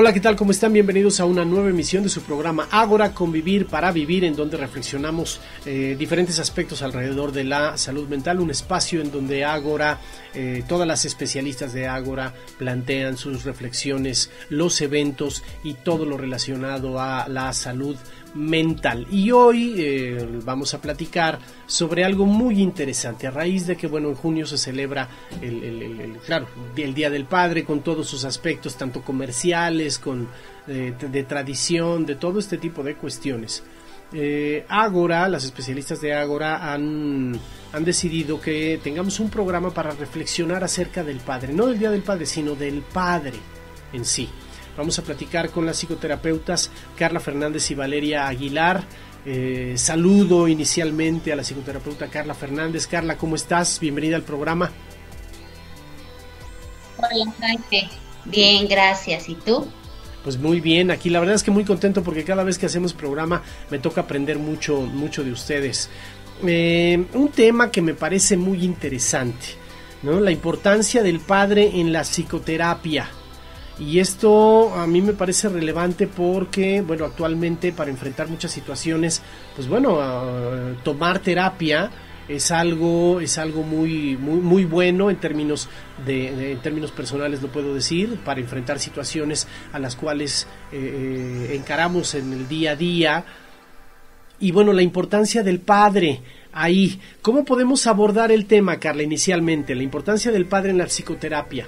Hola, ¿qué tal? ¿Cómo están? Bienvenidos a una nueva emisión de su programa Ágora, Convivir para Vivir, en donde reflexionamos eh, diferentes aspectos alrededor de la salud mental, un espacio en donde Ágora, eh, todas las especialistas de Ágora plantean sus reflexiones, los eventos y todo lo relacionado a la salud mental. Y hoy eh, vamos a platicar sobre algo muy interesante, a raíz de que, bueno, en junio se celebra el, claro, el Día del Padre con todos sus aspectos, tanto comerciales, con, eh, de, tradición, de todo este tipo de cuestiones. Eh, Ágora, las especialistas de Ágora han, han decidido que tengamos un programa para reflexionar acerca del Padre, no del Día del Padre, sino del Padre en sí. Vamos a platicar con las psicoterapeutas Carla Fernández y Valeria Aguilar. Eh, saludo inicialmente a la psicoterapeuta Carla Fernández. Carla, ¿cómo estás? Bienvenida al programa. Hola, Jaime. Bien, gracias. ¿Y tú? Pues muy bien, aquí la verdad es que muy contento porque cada vez que hacemos programa me toca aprender mucho, mucho de ustedes. Eh, un tema que me parece muy interesante, ¿no? La importancia del padre en la psicoterapia. Y esto a mí me parece relevante porque, bueno, actualmente para enfrentar muchas situaciones, pues bueno, tomar terapia es algo es algo muy muy muy bueno en términos de, en términos personales lo puedo decir para enfrentar situaciones a las cuales eh, eh, encaramos en el día a día. Y bueno la importancia del padre ahí. Cómo podemos abordar el tema Carla inicialmente la importancia del padre en la psicoterapia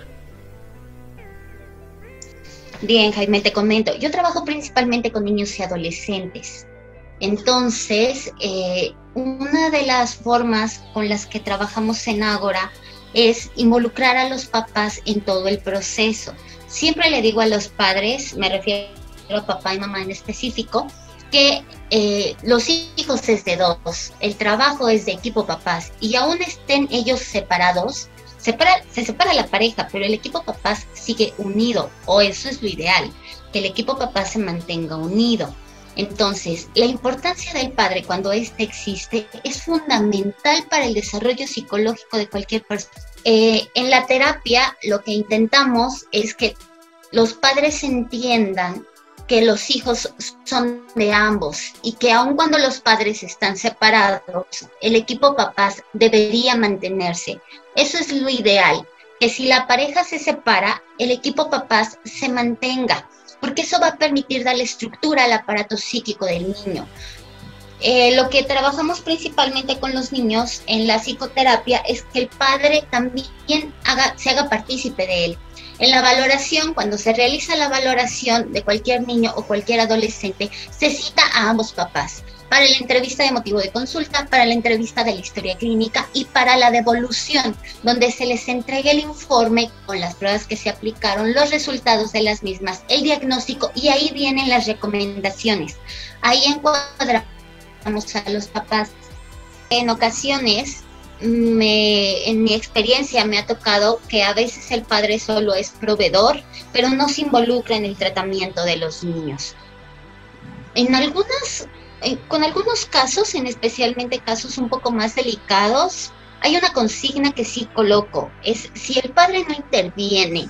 Bien, Jaime, te comento. Yo trabajo principalmente con niños y adolescentes. Entonces, eh, una de las formas con las que trabajamos en Ágora es involucrar a los papás en todo el proceso. Siempre le digo a los padres, me refiero a papá y mamá en específico, que eh, los hijos es de dos, el trabajo es de equipo papás y aún estén ellos separados, se separa la pareja, pero el equipo papás sigue unido, o eso es lo ideal, que el equipo papá se mantenga unido. Entonces, la importancia del padre cuando éste existe es fundamental para el desarrollo psicológico de cualquier persona. Eh, en la terapia lo que intentamos es que los padres entiendan que los hijos son de ambos y que aun cuando los padres están separados, el equipo papás debería mantenerse. Eso es lo ideal, que si la pareja se separa, el equipo papás se mantenga, porque eso va a permitir darle estructura al aparato psíquico del niño. Eh, lo que trabajamos principalmente con los niños en la psicoterapia es que el padre también haga, se haga partícipe de él en la valoración, cuando se realiza la valoración de cualquier niño o cualquier adolescente, se cita a ambos papás para la entrevista de motivo de consulta, para la entrevista de la historia clínica y para la devolución, donde se les entrega el informe con las pruebas que se aplicaron, los resultados de las mismas, el diagnóstico y ahí vienen las recomendaciones. Ahí encuadramos a los papás. En ocasiones me, en mi experiencia me ha tocado que a veces el padre solo es proveedor, pero no se involucra en el tratamiento de los niños. En algunas, con algunos casos, en especialmente casos un poco más delicados, hay una consigna que sí coloco, es si el padre no interviene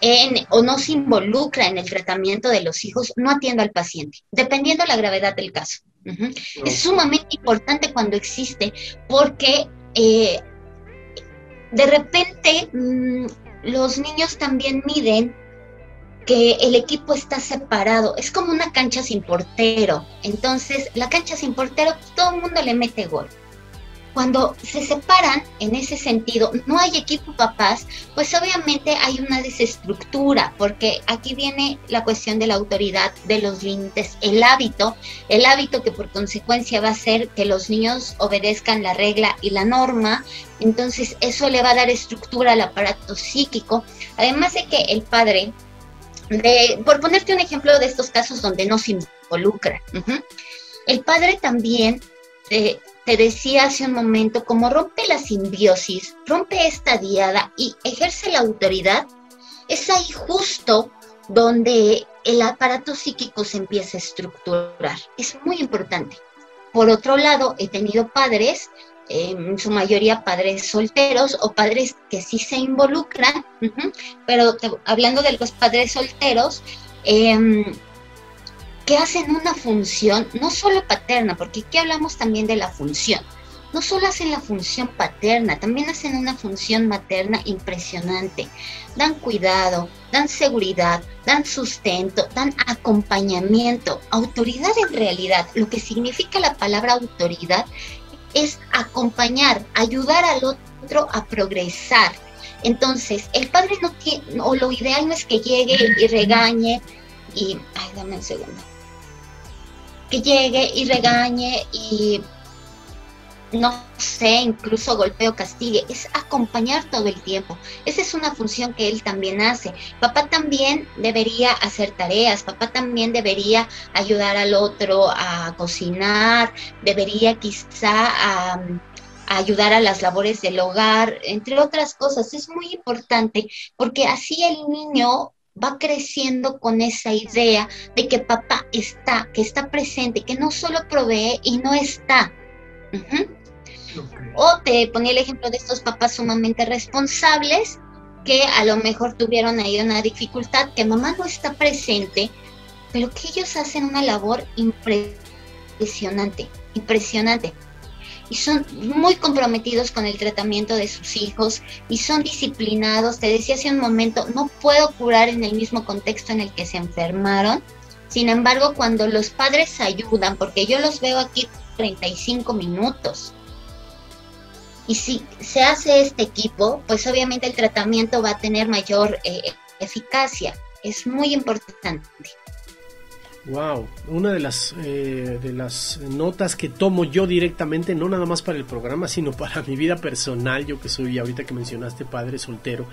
en, o no se involucra en el tratamiento de los hijos, no atiendo al paciente, dependiendo de la gravedad del caso. Es sumamente importante cuando existe porque eh, de repente mm, los niños también miden que el equipo está separado. Es como una cancha sin portero. Entonces, la cancha sin portero, todo el mundo le mete gol. Cuando se separan en ese sentido, no hay equipo papás, pues obviamente hay una desestructura, porque aquí viene la cuestión de la autoridad, de los límites, el hábito, el hábito que por consecuencia va a ser que los niños obedezcan la regla y la norma, entonces eso le va a dar estructura al aparato psíquico, además de que el padre, de, por ponerte un ejemplo de estos casos donde no se involucra, el padre también eh, decía hace un momento, como rompe la simbiosis, rompe esta diada y ejerce la autoridad, es ahí justo donde el aparato psíquico se empieza a estructurar. Es muy importante. Por otro lado, he tenido padres en su mayoría padres solteros o padres que sí se involucran, pero hablando de los padres solteros, em, que hacen una función no solo paterna, porque aquí hablamos también de la función, no solo hacen la función paterna, también hacen una función materna impresionante. Dan cuidado, dan seguridad, dan sustento, dan acompañamiento, autoridad en realidad. Lo que significa la palabra autoridad es acompañar, ayudar al otro a progresar. Entonces, el padre no tiene, o lo ideal no es que llegue y regañe y, ay, dame un segundo, que llegue y regañe y no sé, incluso golpeo, castigue, es acompañar todo el tiempo. Esa es una función que él también hace. Papá también debería hacer tareas, papá también debería ayudar al otro a cocinar, debería quizá ayudar a las labores del hogar, entre otras cosas. Es muy importante porque así el niño va creciendo con esa idea de que papá está, que está presente, que no solo provee y no está. O te ponía el ejemplo de estos papás sumamente responsables que a lo mejor tuvieron ahí una dificultad, que mamá no está presente, pero que ellos hacen una labor impresionante, impresionante. Y son muy comprometidos con el tratamiento de sus hijos y son disciplinados. Te decía hace un momento, no puedo curar en el mismo contexto en el que se enfermaron. Sin embargo, cuando los padres ayudan, porque yo los veo aquí 35 minutos, y si se hace este equipo, pues obviamente el tratamiento va a tener mayor eh, eficacia. Es muy importante. Wow, una de las eh, de las notas que tomo yo directamente, no nada más para el programa, sino para mi vida personal, yo que soy ahorita que mencionaste padre soltero,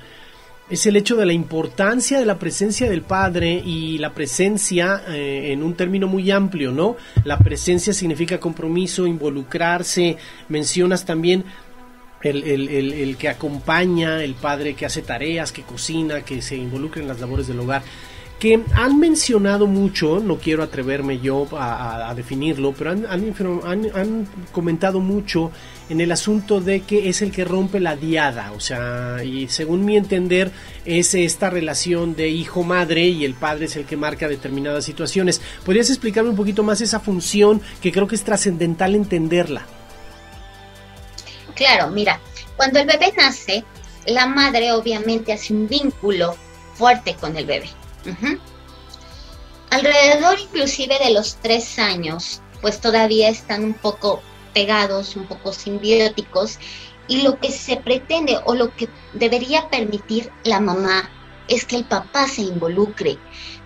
es el hecho de la importancia de la presencia del padre y la presencia eh, en un término muy amplio, ¿no? La presencia significa compromiso, involucrarse, mencionas también el, que acompaña, el padre que hace tareas, que cocina, que se involucra en las labores del hogar, que han mencionado mucho, no quiero atreverme yo a, definirlo, pero han, han, comentado mucho en el asunto de que es el que rompe la diada, o sea, y según mi entender es esta relación de hijo-madre y el padre es el que marca determinadas situaciones. ¿Podrías explicarme un poquito más esa función que creo que es trascendental entenderla? Claro, mira, cuando el bebé nace, la madre obviamente hace un vínculo fuerte con el bebé. Alrededor inclusive de los tres años, pues todavía están un poco pegados, un poco simbióticos, y lo que se pretende o lo que debería permitir la mamá es que el papá se involucre.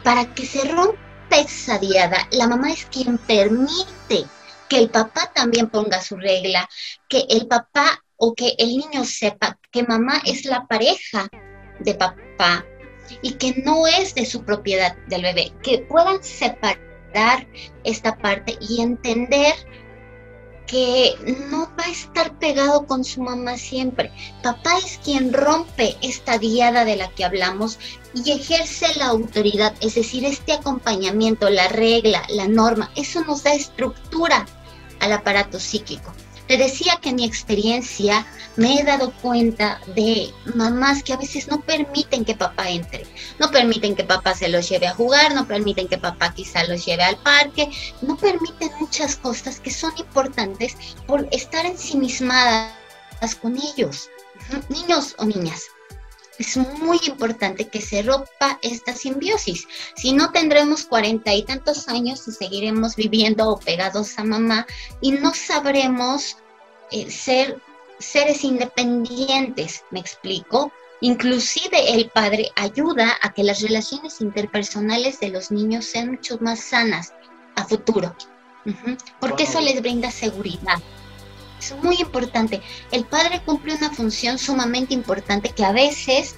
Para que se rompa esa diada, la mamá es quien permite que el papá también ponga su regla, que el papá o que el niño sepa que mamá es la pareja de papá y que no es de su propiedad del bebé, que puedan separar esta parte y entender que no va a estar pegado con su mamá siempre. Papá es quien rompe esta diada de la que hablamos y ejerce la autoridad, es decir, este acompañamiento, la regla, la norma, eso nos da estructura al aparato psíquico. Te decía que en mi experiencia me he dado cuenta de mamás que a veces no permiten que papá entre, no permiten que papá se los lleve a jugar, no permiten que papá quizá los lleve al parque, no permiten muchas cosas que son importantes por estar ensimismadas con ellos, niños o niñas es muy importante que se rompa esta simbiosis. Si no, tendremos cuarenta y tantos años y seguiremos viviendo pegados a mamá y no sabremos eh, ser seres independientes, ¿me explico? Inclusive el padre ayuda a que las relaciones interpersonales de los niños sean mucho más sanas a futuro, porque eso les brinda seguridad. Es muy importante. El padre cumple una función sumamente importante que a veces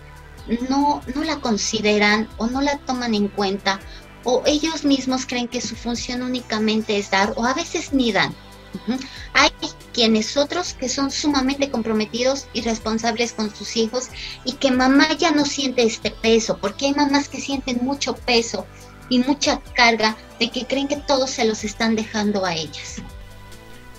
no, no la consideran o no la toman en cuenta o ellos mismos creen que su función únicamente es dar o a veces ni dan. Hay quienes otros que son sumamente comprometidos y responsables con sus hijos y que mamá ya no siente este peso, porque hay mamás que sienten mucho peso y mucha carga de que creen que todos se los están dejando a ellas.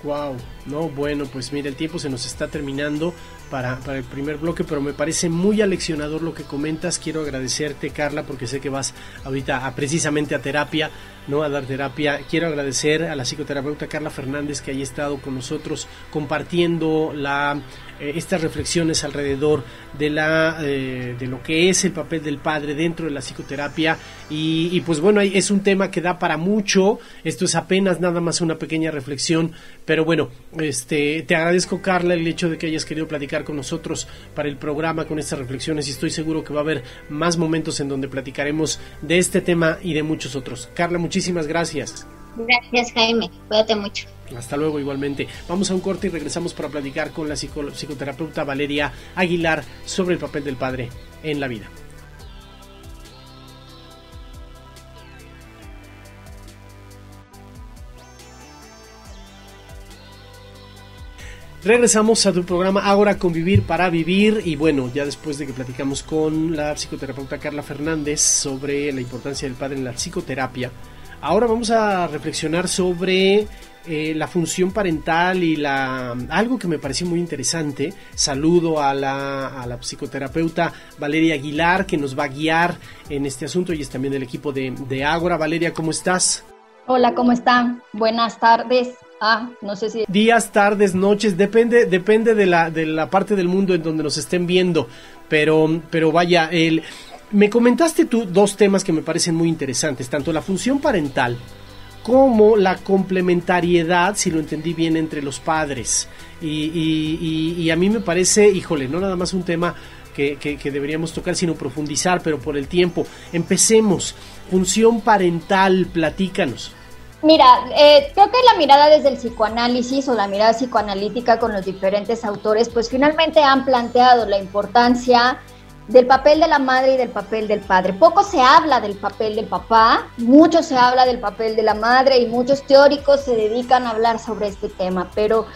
Wow, no, bueno, pues mira, el tiempo se nos está terminando para, para, el primer bloque, pero me parece muy aleccionador lo que comentas. Quiero agradecerte, Carla, porque sé que vas ahorita a, precisamente a terapia, ¿no? A dar terapia. Quiero agradecer a la psicoterapeuta Carla Fernández que haya estado con nosotros compartiendo la eh, estas reflexiones alrededor de la eh, de lo que es el papel del padre dentro de la psicoterapia y, pues bueno es un tema que da para mucho esto es apenas nada más una pequeña reflexión pero bueno este te agradezco Carla el hecho de que hayas querido platicar con nosotros para el programa con estas reflexiones y estoy seguro que va a haber más momentos en donde platicaremos de este tema y de muchos otros Carla muchísimas gracias gracias Jaime cuídate mucho hasta luego igualmente. Vamos a un corte y regresamos para platicar con la psicoterapeuta Valeria Aguilar sobre el papel del padre en la vida. Regresamos a tu programa Ahora Convivir para Vivir y bueno, ya después de que platicamos con la psicoterapeuta Carla Fernández sobre la importancia del padre en la psicoterapia, ahora vamos a reflexionar sobre eh, la función parental y la algo que me pareció muy interesante. Saludo a la, a la, psicoterapeuta Valeria Aguilar que nos va a guiar en este asunto y es también del equipo de, de Ágora. Valeria, ¿cómo estás? Hola, ¿cómo están? Buenas tardes. Ah, no sé si... Días, tardes, noches, depende, depende de la, de la parte del mundo en donde nos estén viendo. Pero, pero vaya, el, me comentaste tú dos temas que me parecen muy interesantes, tanto la función parental como la complementariedad, si lo entendí bien, entre los padres. Y, a mí me parece, híjole, no nada más un tema que, deberíamos tocar, sino profundizar, pero por el tiempo. Empecemos. Función parental, platícanos. Mira, eh, creo que la mirada desde el psicoanálisis o la mirada psicoanalítica con los diferentes autores, pues finalmente han planteado la importancia del papel de la madre y del papel del padre. Poco se habla del papel del papá, mucho se habla del papel de la madre y muchos teóricos se dedican a hablar sobre este tema, pero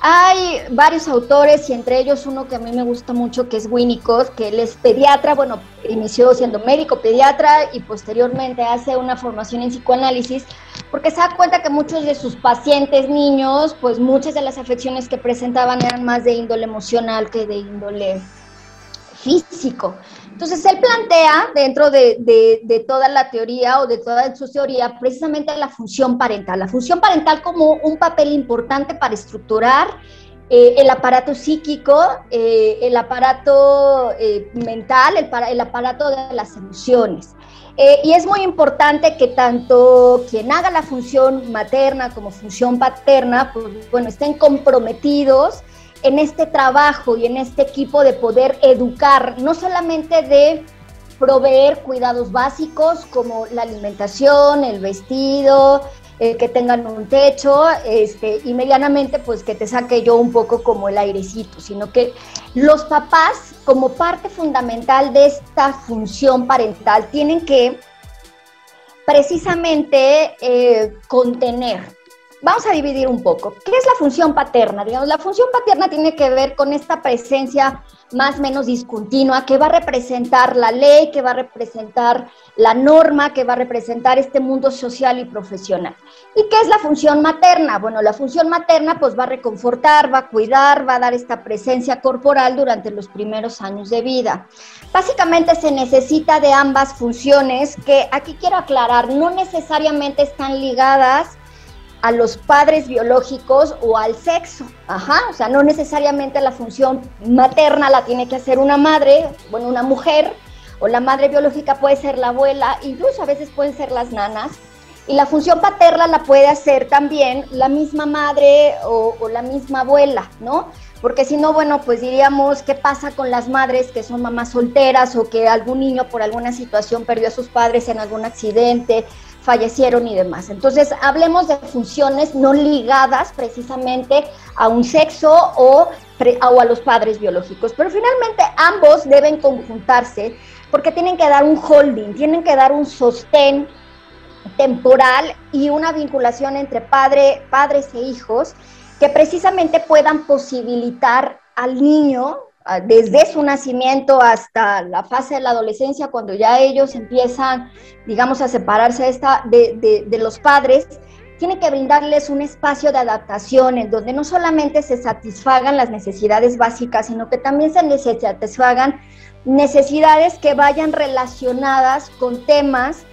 hay varios autores y entre ellos uno que a mí me gusta mucho que es Winnicott, que él es pediatra, bueno, inició siendo médico pediatra y posteriormente hace una formación en psicoanálisis porque se da cuenta que muchos de sus pacientes niños, pues muchas de las afecciones que presentaban eran más de índole emocional que de índole físico. Entonces, él plantea dentro de, toda la teoría o de toda su teoría precisamente la función parental, la función parental como un papel importante para estructurar eh, el aparato psíquico, eh, el aparato eh, mental, el, el, aparato de las emociones. y es muy importante que tanto quien haga la función materna como función paterna, pues bueno, estén comprometidos en este trabajo y en este equipo de poder educar, no solamente de proveer cuidados básicos como la alimentación, el vestido, eh, que tengan un techo, este, y medianamente pues que te saque yo un poco como el airecito, sino que los papás como parte fundamental de esta función parental tienen que precisamente eh, contener, vamos a dividir un poco. ¿Qué es la función paterna? Digamos, la función paterna tiene que ver con esta presencia más o menos discontinua que va a representar la ley, que va a representar la norma, que va a representar este mundo social y profesional. ¿Y qué es la función materna? Bueno, la función materna pues va a reconfortar, va a cuidar, va a dar esta presencia corporal durante los primeros años de vida. Básicamente se necesita de ambas funciones que aquí quiero aclarar, no necesariamente están ligadas a los padres biológicos o al sexo. Ajá, o sea, no necesariamente la función materna la tiene que hacer una madre, bueno, una mujer, o la madre biológica puede ser la abuela, incluso a veces pueden ser las nanas. Y la función paterna la puede hacer también la misma madre o, la misma abuela, ¿no? Porque si no, bueno, pues diríamos, ¿qué pasa con las madres que son mamás solteras o que algún niño por alguna situación perdió a sus padres en algún accidente? Fallecieron y demás. Entonces, hablemos de funciones no ligadas precisamente a un sexo o, o, a los padres biológicos, pero finalmente ambos deben conjuntarse porque tienen que dar un holding, tienen que dar un sostén temporal y una vinculación entre padre, padres e hijos que precisamente puedan posibilitar al niño desde su nacimiento hasta la fase de la adolescencia, cuando ya ellos empiezan, digamos, a separarse esta, de, de, los padres, tiene que brindarles un espacio de adaptación en donde no solamente se satisfagan las necesidades básicas, sino que también se satisfagan necesidades que vayan relacionadas con temas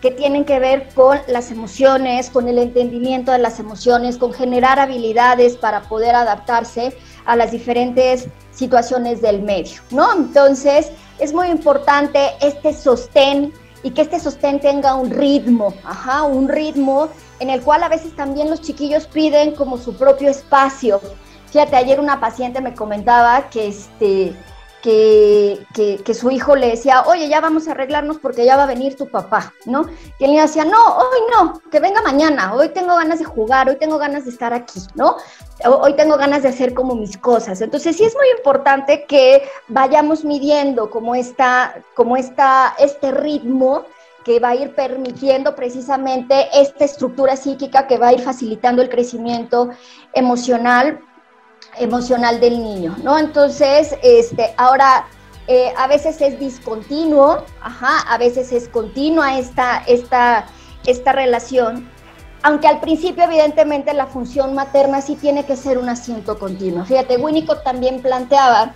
que tienen que ver con las emociones, con el entendimiento de las emociones, con generar habilidades para poder adaptarse a las diferentes situaciones del medio, ¿no? Entonces, es muy importante este sostén y que este sostén tenga un ritmo, ajá, un ritmo en el cual a veces también los chiquillos piden como su propio espacio. Fíjate, ayer una paciente me comentaba que este que, que, su hijo le decía, oye, ya vamos a arreglarnos porque ya va a venir tu papá, ¿no? Y él le decía, no, hoy no, que venga mañana, hoy tengo ganas de jugar, hoy tengo ganas de estar aquí, ¿no? Hoy tengo ganas de hacer como mis cosas. Entonces sí es muy importante que vayamos midiendo como está, como está este ritmo que va a ir permitiendo precisamente esta estructura psíquica que va a ir facilitando el crecimiento emocional emocional del niño, ¿no? Entonces, este, ahora eh, a veces es discontinuo, ajá, a veces es continua esta, esta, esta relación, aunque al principio evidentemente la función materna sí tiene que ser un asiento continuo. Fíjate, Winnicott también planteaba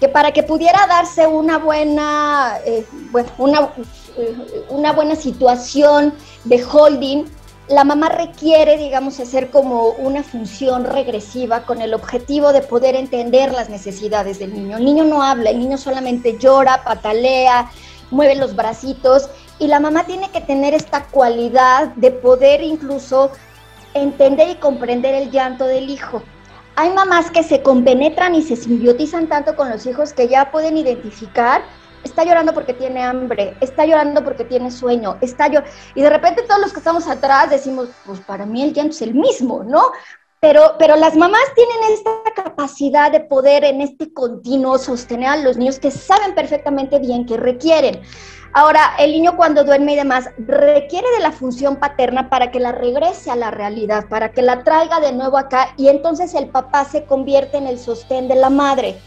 que para que pudiera darse una buena, eh, una, eh, una buena situación de holding, la mamá requiere, digamos, hacer como una función regresiva con el objetivo de poder entender las necesidades del niño. El niño no habla, el niño solamente llora, patalea, mueve los bracitos y la mamá tiene que tener esta cualidad de poder incluso entender y comprender el llanto del hijo. Hay mamás que se compenetran y se simbiotizan tanto con los hijos que ya pueden identificar está llorando porque tiene hambre, está llorando porque tiene sueño, está llorando. Y de repente todos los que estamos atrás decimos, pues para mí el llanto es el mismo, ¿no? Pero, pero las mamás tienen esta capacidad de poder en este continuo sostener a los niños que saben perfectamente bien que requieren. Ahora, el niño cuando duerme y demás requiere de la función paterna para que la regrese a la realidad, para que la traiga de nuevo acá y entonces el papá se convierte en el sostén de la madre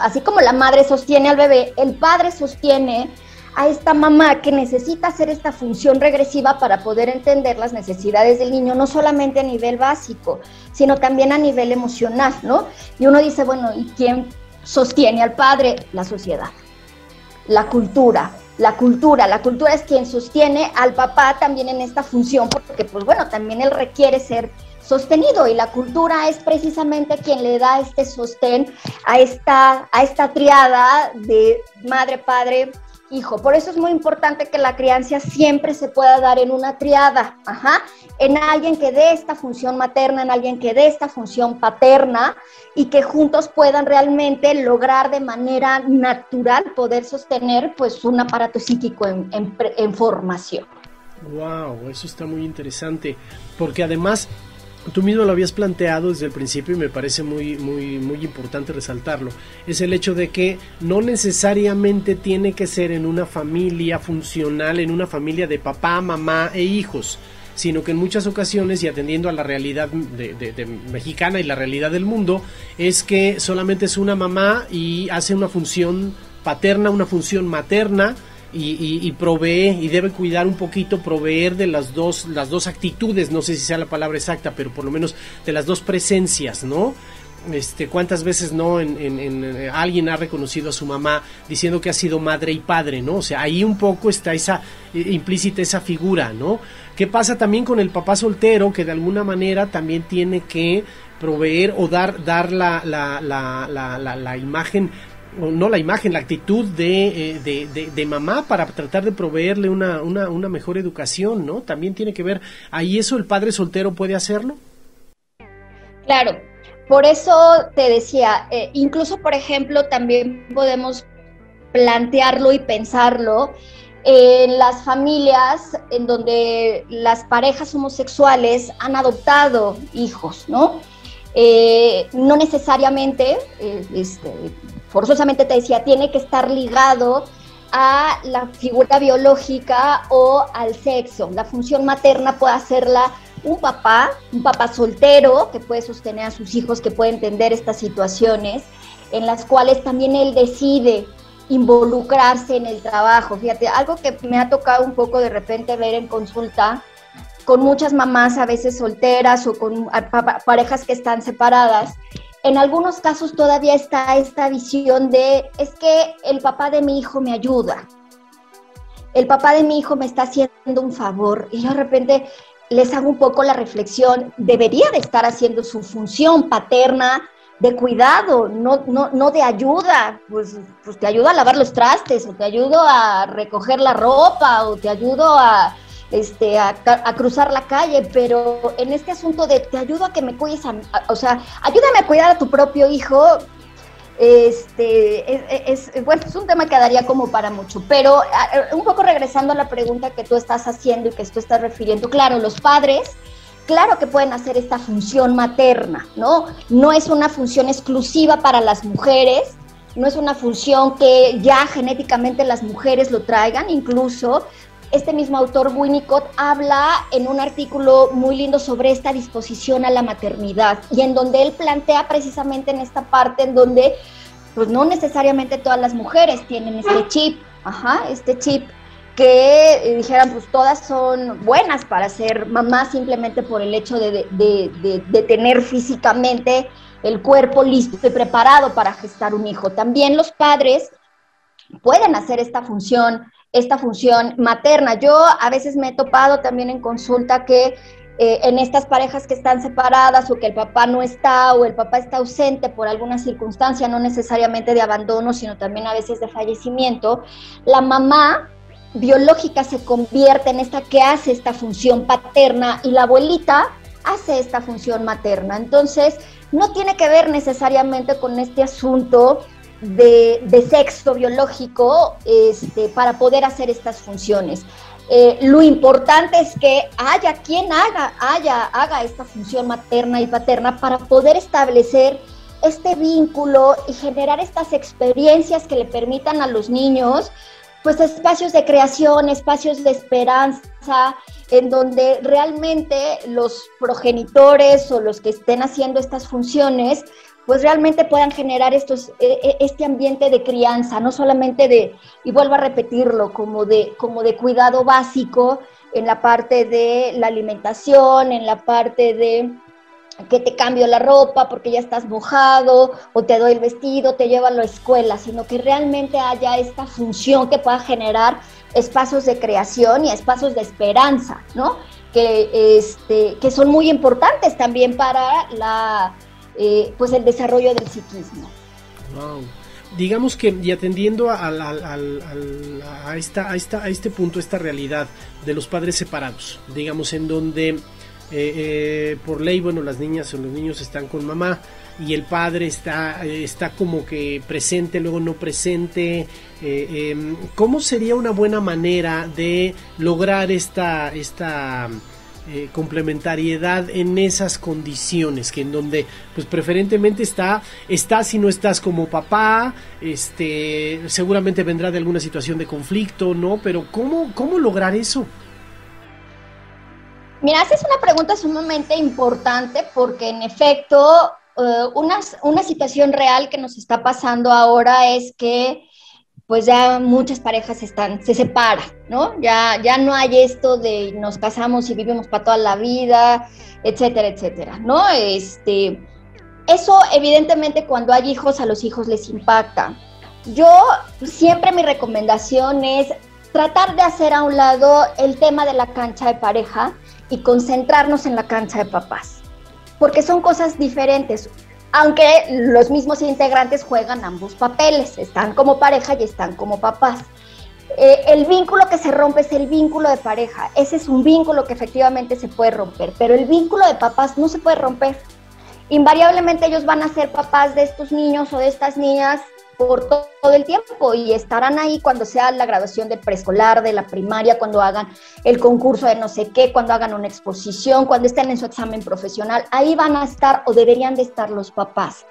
así como la madre sostiene al bebé, el padre sostiene a esta mamá que necesita hacer esta función regresiva para poder entender las necesidades del niño, no solamente a nivel básico, sino también a nivel emocional, ¿no? Y uno dice, bueno, ¿y quién sostiene al padre? La sociedad, la cultura. La cultura, la cultura es quien sostiene al papá también en esta función, porque pues bueno, también él requiere ser sostenido y la cultura es precisamente quien le da este sostén a esta, a esta triada de madre, padre, hijo. Por eso es muy importante que la crianza siempre se pueda dar en una triada, ajá, en alguien que dé esta función materna, en alguien que dé esta función paterna y que juntos puedan realmente lograr de manera natural poder sostener pues un aparato psíquico en, en formación. Wow, eso está muy interesante, porque además tú mismo lo habías planteado desde el principio y me parece muy, muy, muy importante resaltarlo, es el hecho de que no necesariamente tiene que ser en una familia funcional, en una familia de papá, mamá e hijos, sino que en muchas ocasiones y atendiendo a la realidad de, mexicana y la realidad del mundo, es que solamente es una mamá y hace una función paterna, una función materna, y, provee y debe cuidar un poquito, proveer de las dos, las dos actitudes, no sé si sea la palabra exacta, pero por lo menos de las dos presencias, ¿no? Este, cuántas veces no en, eh, alguien ha reconocido a su mamá diciendo que ha sido madre y padre, ¿no? O sea, ahí un poco está esa implícita esa figura, ¿no? ¿Qué pasa también con el papá soltero que de alguna manera también tiene que proveer o dar, dar la, la, la, la imagen no la imagen, la actitud eh, de, de, mamá para tratar de proveerle una, una, una, mejor educación, ¿no? También tiene que ver, ahí eso el padre soltero puede hacerlo. Claro, por eso te decía, eh, incluso por ejemplo también podemos plantearlo y pensarlo en las familias en donde las parejas homosexuales han adoptado hijos, ¿no? Eh, no necesariamente este, forzosamente te decía, tiene que estar ligado a la figura biológica o al sexo. La función materna puede hacerla un papá, un papá soltero que puede sostener a sus hijos, que puede entender estas situaciones, en las cuales también él decide involucrarse en el trabajo. Fíjate, algo que me ha tocado un poco de repente ver en consulta con muchas mamás a veces solteras o con parejas que están separadas, en algunos casos todavía está esta visión de, es que el papá de mi hijo me ayuda, el papá de mi hijo me está haciendo un favor y yo de repente les hago un poco la reflexión, debería de estar haciendo su función paterna de cuidado, no, no, no de ayuda, pues, pues te ayudo a lavar los trastes, o te ayudo a recoger la ropa, o te ayudo a, este, a, cruzar la calle, pero en este asunto de te ayudo a que me cuides, o sea, ayúdame a cuidar a tu propio hijo, este, es, bueno, es un tema que daría como para mucho, pero un poco regresando a la pregunta que tú estás haciendo y que tú estás refiriendo, claro, los padres, claro que pueden hacer esta función materna, ¿no? No es una función exclusiva para las mujeres, no es una función que ya genéticamente las mujeres lo traigan, incluso este mismo autor Winnicott habla en un artículo muy lindo sobre esta disposición a la maternidad y en donde él plantea precisamente en esta parte en donde pues no necesariamente todas las mujeres tienen este chip, ajá, este chip que eh, dijeran pues todas son buenas para ser mamás simplemente por el hecho de, de tener físicamente el cuerpo listo y preparado para gestar un hijo. También los padres pueden hacer esta función esta función materna. Yo a veces me he topado también en consulta que eh, en estas parejas que están separadas o que el papá no está o el papá está ausente por alguna circunstancia, no necesariamente de abandono, sino también a veces de fallecimiento, la mamá biológica se convierte en esta que hace esta función paterna y la abuelita hace esta función materna. Entonces, no tiene que ver necesariamente con este asunto de, sexo biológico este, para poder hacer estas funciones. Eh, lo importante es que haya quien haga, haya, haga esta función materna y paterna para poder establecer este vínculo y generar estas experiencias que le permitan a los niños, pues espacios de creación, espacios de esperanza, en donde realmente los progenitores o los que estén haciendo estas funciones pues realmente puedan generar estos, e, e, este ambiente de crianza, no solamente de, y vuelvo a repetirlo, como de, como de cuidado básico en la parte de la alimentación, en la parte de que te cambio la ropa porque ya estás mojado, o te doy el vestido, te llevo a la escuela, sino que realmente haya esta función que pueda generar espacios de creación y espacios de esperanza, ¿no? Que, este, que son muy importantes también para la eh, pues el desarrollo del psiquismo. Digamos que, y atendiendo a, esta, a, esta, a este punto, esta realidad de los padres separados, digamos, en donde eh, eh, por ley, bueno, las niñas o los niños están con mamá y el padre está, está como que presente, luego no presente. Em, ¿Cómo sería una buena manera de lograr esta, esta eh, complementariedad en esas condiciones que en donde pues preferentemente está estás si no estás como papá este seguramente vendrá de alguna situación de conflicto no pero cómo cómo lograr eso mira haces una pregunta sumamente importante porque en efecto eh, una, una situación real que nos está pasando ahora es que pues ya muchas parejas están, se separan, ¿no? Ya, ya no hay esto de nos casamos y vivimos para toda la vida, etcétera, etcétera, ¿no? Este, eso evidentemente cuando hay hijos a los hijos les impacta. Yo siempre mi recomendación es tratar de hacer a un lado el tema de la cancha de pareja y concentrarnos en la cancha de papás, porque son cosas diferentes aunque los mismos integrantes juegan ambos papeles, están como pareja y están como papás. Eh, el vínculo que se rompe es el vínculo de pareja, ese es un vínculo que efectivamente se puede romper, pero el vínculo de papás no se puede romper. Invariablemente ellos van a ser papás de estos niños o de estas niñas por todo el tiempo y estarán ahí cuando sea la graduación del preescolar, de la primaria, cuando hagan el concurso de no sé qué, cuando hagan una exposición, cuando estén en su examen profesional, ahí van a estar o deberían de estar los papás.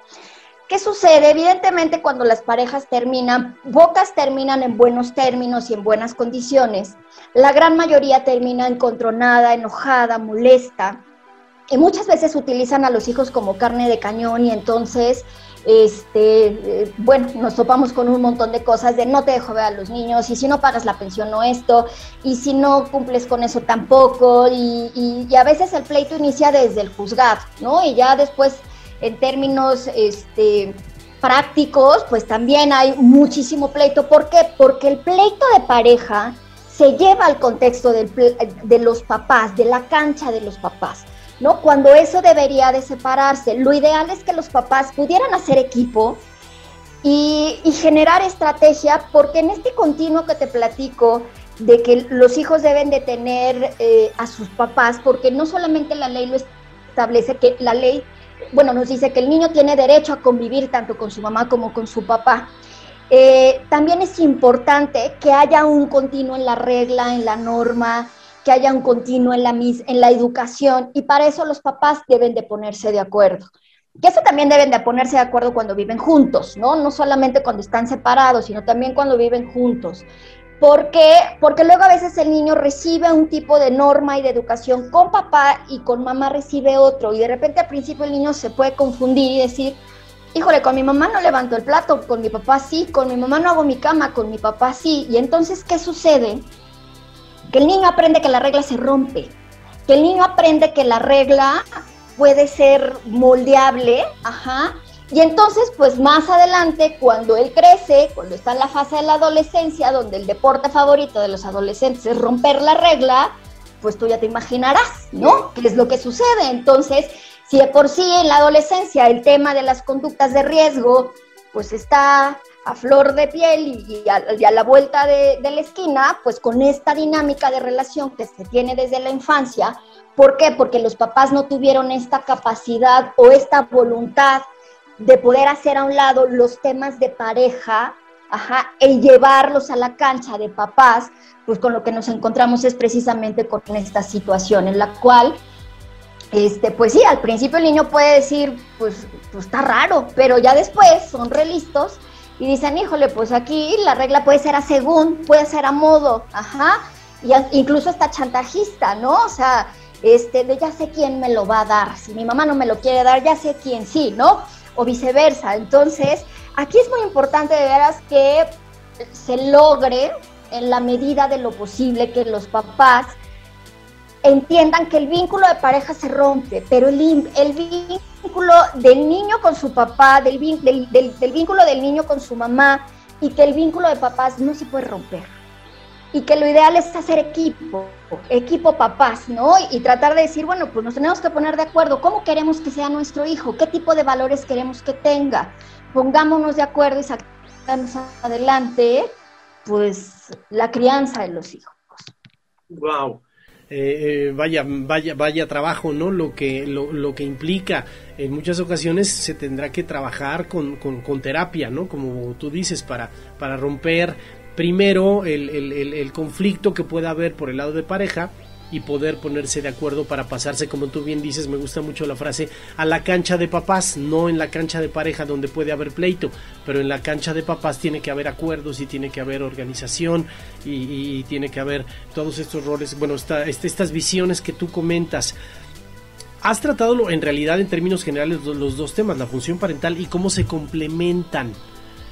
¿Qué sucede? Evidentemente cuando las parejas terminan, pocas terminan en buenos términos y en buenas condiciones. La gran mayoría termina encontronada, enojada, molesta. Y muchas veces utilizan a los hijos como carne de cañón y entonces este, eh, bueno, nos topamos con un montón de cosas de no te dejo ver a los niños, y si no pagas la pensión no esto, y si no cumples con eso tampoco, y, a veces el pleito inicia desde el juzgado, ¿no? Y ya después, en términos, este, prácticos, pues también hay muchísimo pleito. ¿Por qué? Porque el pleito de pareja se lleva al contexto de los papás, de la cancha de los papás, ¿no? Cuando eso debería de separarse. Lo ideal es que los papás pudieran hacer equipo y, generar estrategia, porque en este continuo que te platico, de que los hijos deben de tener eh, a sus papás, porque no solamente la ley lo establece, que la ley bueno, nos dice que el niño tiene derecho a convivir tanto con su mamá como con su papá. Eh, también es importante que haya un continuo en la regla, en la norma, que haya un continuo en la, en la educación y para eso los papás deben de ponerse de acuerdo. Que eso también deben de ponerse de acuerdo cuando viven juntos, ¿no? No solamente cuando están separados, sino también cuando viven juntos. ¿Por qué? Porque luego a veces el niño recibe un tipo de norma y de educación con papá y con mamá recibe otro. Y de repente al principio el niño se puede confundir y decir, híjole, con mi mamá no levanto el plato, con mi papá sí, con mi mamá no hago mi cama, con mi papá sí. Y entonces, ¿qué sucede? Que el niño aprende que la regla se rompe, que el niño aprende que la regla puede ser moldeable, ajá, y entonces, pues más adelante, cuando él crece, cuando está en la fase de la adolescencia, donde el deporte favorito de los adolescentes es romper la regla, pues tú ya te imaginarás, ¿no? ¿Qué es lo que sucede? Entonces, si de por sí en la adolescencia el tema de las conductas de riesgo, pues está a flor de piel y, a, la vuelta de, la esquina, pues con esta dinámica de relación que se tiene desde la infancia, ¿por qué? Porque los papás no tuvieron esta capacidad o esta voluntad de poder hacer a un lado los temas de pareja, ajá, el llevarlos a la cancha de papás, pues con lo que nos encontramos es precisamente con esta situación en la cual, este, pues sí, al principio el niño puede decir, pues, pues está raro, pero ya después son relistos y dicen, híjole, pues aquí la regla puede ser a según, puede ser a modo, ajá, y incluso está chantajista, ¿no? O sea, este, de ya sé quién me lo va a dar, si mi mamá no me lo quiere dar, ya sé quién sí, ¿no? o viceversa. Entonces, aquí es muy importante de veras que se logre en la medida de lo posible que los papás entiendan que el vínculo de pareja se rompe, pero el, el vínculo del niño con su papá, del, del, del vínculo del niño con su mamá y que el vínculo de papás no se puede romper y que lo ideal es hacer equipo, equipo papás, ¿no? Y tratar de decir, bueno, pues nos tenemos que poner de acuerdo, ¿cómo queremos que sea nuestro hijo? ¿Qué tipo de valores queremos que tenga? Pongámonos de acuerdo y sacamos adelante, pues, la crianza de los hijos. Wow. Eh, eh, vaya, vaya, vaya trabajo, ¿no? Lo que, lo, lo, que implica. En muchas ocasiones se tendrá que trabajar con, con, con terapia, ¿no? Como tú dices, para, para romper primero el, el, conflicto que pueda haber por el lado de pareja y poder ponerse de acuerdo para pasarse, como tú bien dices, me gusta mucho la frase, a la cancha de papás, no en la cancha de pareja donde puede haber pleito, pero en la cancha de papás tiene que haber acuerdos y tiene que haber organización y, tiene que haber todos estos roles, bueno, esta, este, estas visiones que tú comentas. Has tratado en realidad en términos generales los dos temas, la función parental y cómo se complementan.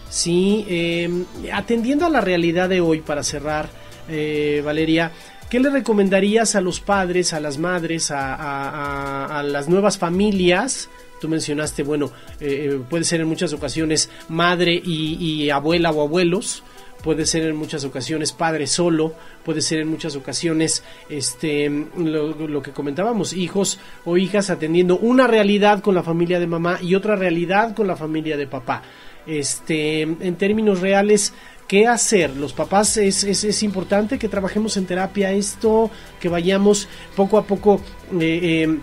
Sí, em, atendiendo a la realidad de hoy, para cerrar, eh, Valeria, ¿qué le recomendarías a los padres, a las madres, a, las nuevas familias? Tú mencionaste, bueno, eh, eh, puede ser en muchas ocasiones madre y, abuela o abuelos, puede ser en muchas ocasiones padre solo, puede ser en muchas ocasiones este lo, lo, que comentábamos, hijos o hijas atendiendo una realidad con la familia de mamá y otra realidad con la familia de papá este, en términos reales, ¿qué hacer? Los papás es, es, importante que trabajemos en terapia esto, que vayamos poco a poco eh, eh,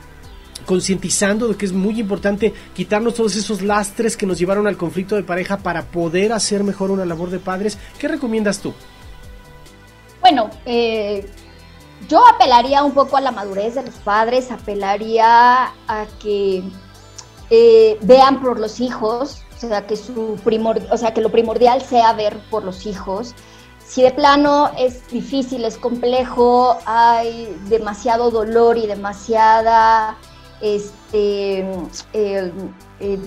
concientizando de que es muy importante quitarnos todos esos lastres que nos llevaron al conflicto de pareja para poder hacer mejor una labor de padres. ¿Qué recomiendas tú? Bueno, eh, yo apelaría un poco a la madurez de los padres, apelaría a que vean por los hijos, o sea, que, su primor, o sea, que lo primordial sea ver por los hijos. Si de plano es difícil, es complejo, hay demasiado dolor y demasiada, este, eh,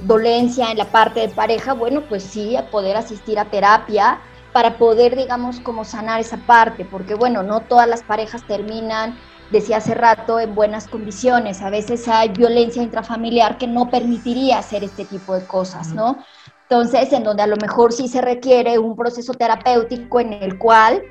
dolencia en la parte de pareja, bueno, pues sí, a poder asistir a terapia para poder, digamos, como sanar esa parte, porque bueno, no todas las parejas terminan, decía hace rato, en buenas condiciones. A veces hay violencia intrafamiliar que no permitiría hacer este tipo de cosas, ¿no? Entonces, en donde a lo mejor sí se requiere un proceso terapéutico en el cual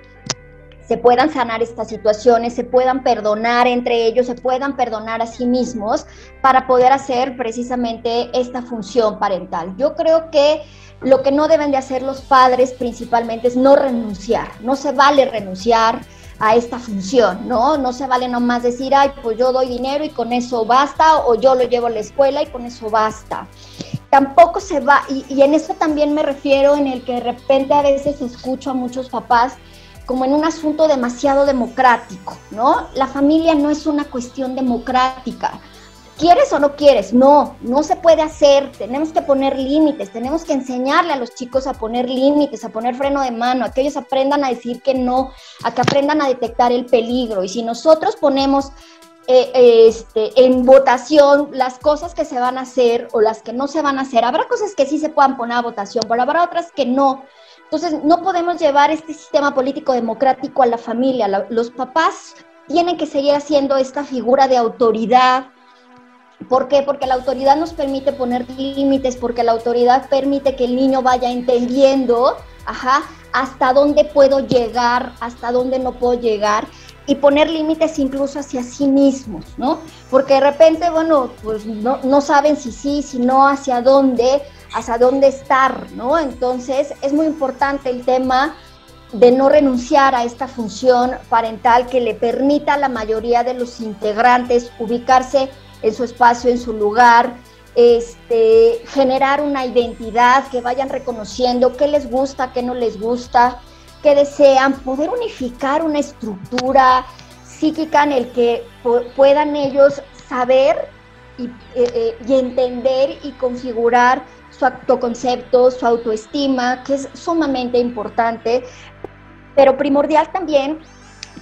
se puedan sanar estas situaciones, se puedan perdonar entre ellos, se puedan perdonar a sí mismos para poder hacer precisamente esta función parental. Yo creo que lo que no deben de hacer los padres principalmente es no renunciar, no se vale renunciar a esta función, ¿no? No se vale nomás decir, ay, pues yo doy dinero y con eso basta, o yo lo llevo a la escuela y con eso basta. Tampoco se va, y, en eso también me refiero en el que de repente a veces escucho a muchos papás como en un asunto demasiado democrático, ¿no? La familia no es una cuestión democrática. ¿Quieres o no quieres? No, no se puede hacer. Tenemos que poner límites, tenemos que enseñarle a los chicos a poner límites, a poner freno de mano, a que ellos aprendan a decir que no, a que aprendan a detectar el peligro. Y si nosotros ponemos eh, este, en votación las cosas que se van a hacer o las que no se van a hacer, habrá cosas que sí se puedan poner a votación, pero habrá otras que no. Entonces, no podemos llevar este sistema político democrático a la familia. los papás tienen que seguir haciendo esta figura de autoridad. ¿Por qué? Porque la autoridad nos permite poner límites, porque la autoridad permite que el niño vaya entendiendo, hasta dónde puedo llegar, hasta dónde no puedo llegar y poner límites incluso hacia sí mismos, ¿no? Porque de repente, bueno, pues no, no saben si sí, si no, hacia dónde, hacia dónde estar, ¿no? Entonces es muy importante el tema de no renunciar a esta función parental que le permita a la mayoría de los integrantes ubicarse en su espacio, en su lugar, este, generar una identidad, que vayan reconociendo qué les gusta, qué no les gusta, qué desean, poder unificar una estructura psíquica en el que puedan ellos saber y, eh, eh, y entender y configurar su autoconcepto, su autoestima, que es sumamente importante, pero primordial también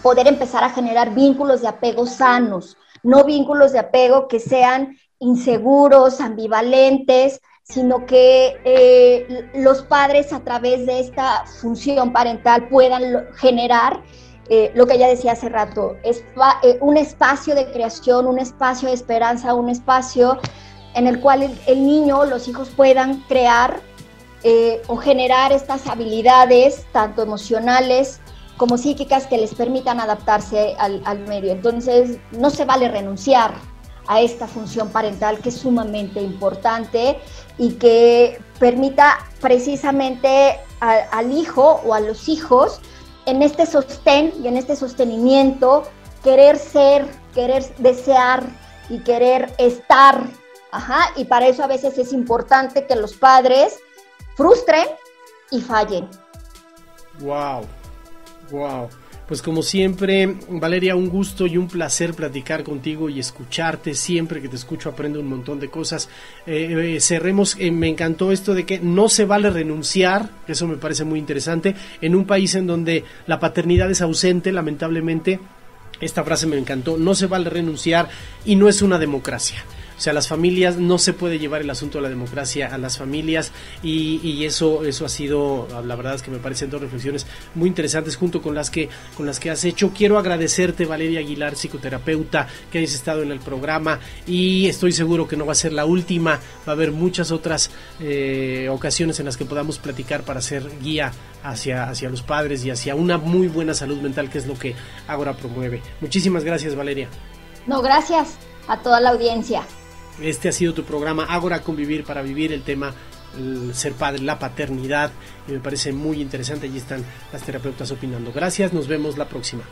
poder empezar a generar vínculos de apego sanos, no vínculos de apego que sean inseguros, ambivalentes, sino que eh, los padres a través de esta función parental puedan generar eh, lo que ella decía hace rato, eh, un espacio de creación, un espacio de esperanza, un espacio en el cual el, niño, los hijos puedan crear o generar estas habilidades, tanto emocionales como psíquicas, que les permitan adaptarse al, al medio. Entonces, no se vale renunciar a esta función parental que es sumamente importante y que permita precisamente al hijo o a los hijos en este sostén y en este sostenimiento querer ser, querer desear y querer estar Ajá, y para eso a veces es importante que los padres frustren y fallen. Wow, wow. Pues como siempre, Valeria, un gusto y un placer platicar contigo y escucharte. Siempre que te escucho aprendo un montón de cosas. Eh, eh, cerremos, eh, me encantó esto de que no se vale renunciar, eso me parece muy interesante, en un país en donde la paternidad es ausente, lamentablemente. Esta frase me encantó, no se vale renunciar y no es una democracia. O sea, las familias, no se puede llevar el asunto de la democracia a las familias y, eso, eso ha sido, la verdad es que me parecen dos reflexiones muy interesantes junto con las que, con las que has hecho. Quiero agradecerte, Valeria Aguilar, psicoterapeuta, que hayas estado en el programa y estoy seguro que no va a ser la última, va a haber muchas otras eh, ocasiones en las que podamos platicar para ser guía hacia, hacia los padres y hacia una muy buena salud mental, que es lo que Agora promueve. Muchísimas gracias, Valeria. No, gracias a toda la audiencia. Este ha sido tu programa Agora Convivir para vivir el tema ser padre, la paternidad y me parece muy interesante. Allí están las terapeutas opinando. Gracias, nos vemos la próxima.